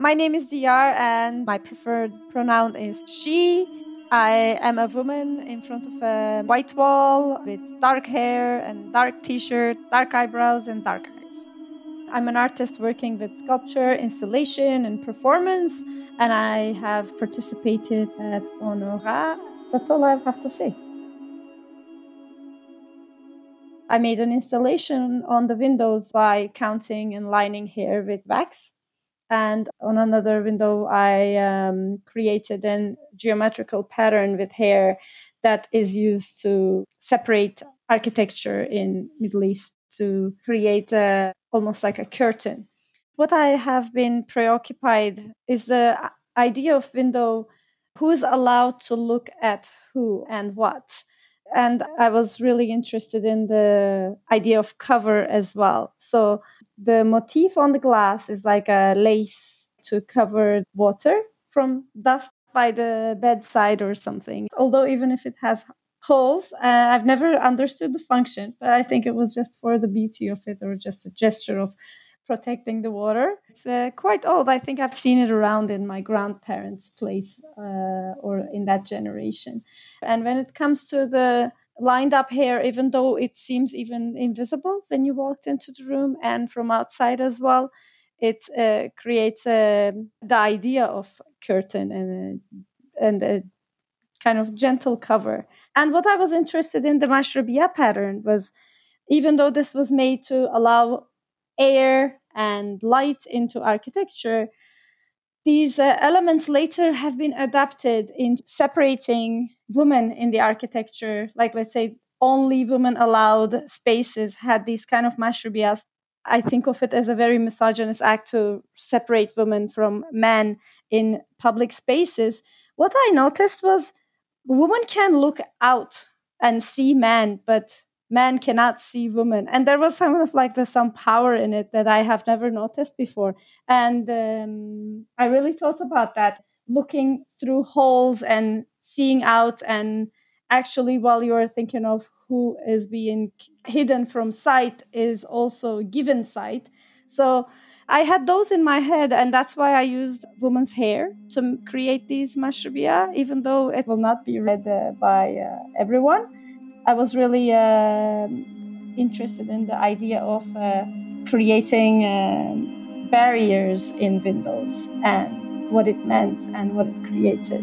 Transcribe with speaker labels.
Speaker 1: My name is Diyar, and my preferred pronoun is she. I am a woman in front of a white wall with dark hair and dark t shirt, dark eyebrows, and dark eyes. I'm an artist working with sculpture, installation, and performance, and I have participated at Honora. That's all I have to say. I made an installation on the windows by counting and lining hair with wax. And on another window, I um, created a geometrical pattern with hair that is used to separate architecture in Middle East to create a, almost like a curtain. What I have been preoccupied is the idea of window who is allowed to look at who and what. And I was really interested in the idea of cover as well. So the motif on the glass is like a lace to cover water from dust by the bedside or something. Although, even if it has holes, uh, I've never understood the function, but I think it was just for the beauty of it or just a gesture of protecting the water. It's uh, quite old. I think I've seen it around in my grandparents' place uh, or in that generation. And when it comes to the lined up hair, even though it seems even invisible when you walked into the room and from outside as well. It uh, creates uh, the idea of curtain and a, and a kind of gentle cover. And what I was interested in the mashrabiyah pattern was, even though this was made to allow air and light into architecture, these uh, elements later have been adapted in separating women in the architecture, like let's say only women allowed spaces had these kind of mashrabiyas. I think of it as a very misogynist act to separate women from men in public spaces. What I noticed was women can look out and see men, but men cannot see women. And there was some of like there's some power in it that I have never noticed before. And um, I really thought about that, looking through holes and seeing out and actually while you're thinking of who is being hidden from sight is also given sight so i had those in my head and that's why i used woman's hair to create these mashrabiyah even though it will not be read uh, by uh, everyone i was really uh, interested in the idea of uh, creating um, barriers in windows and what it meant and what it created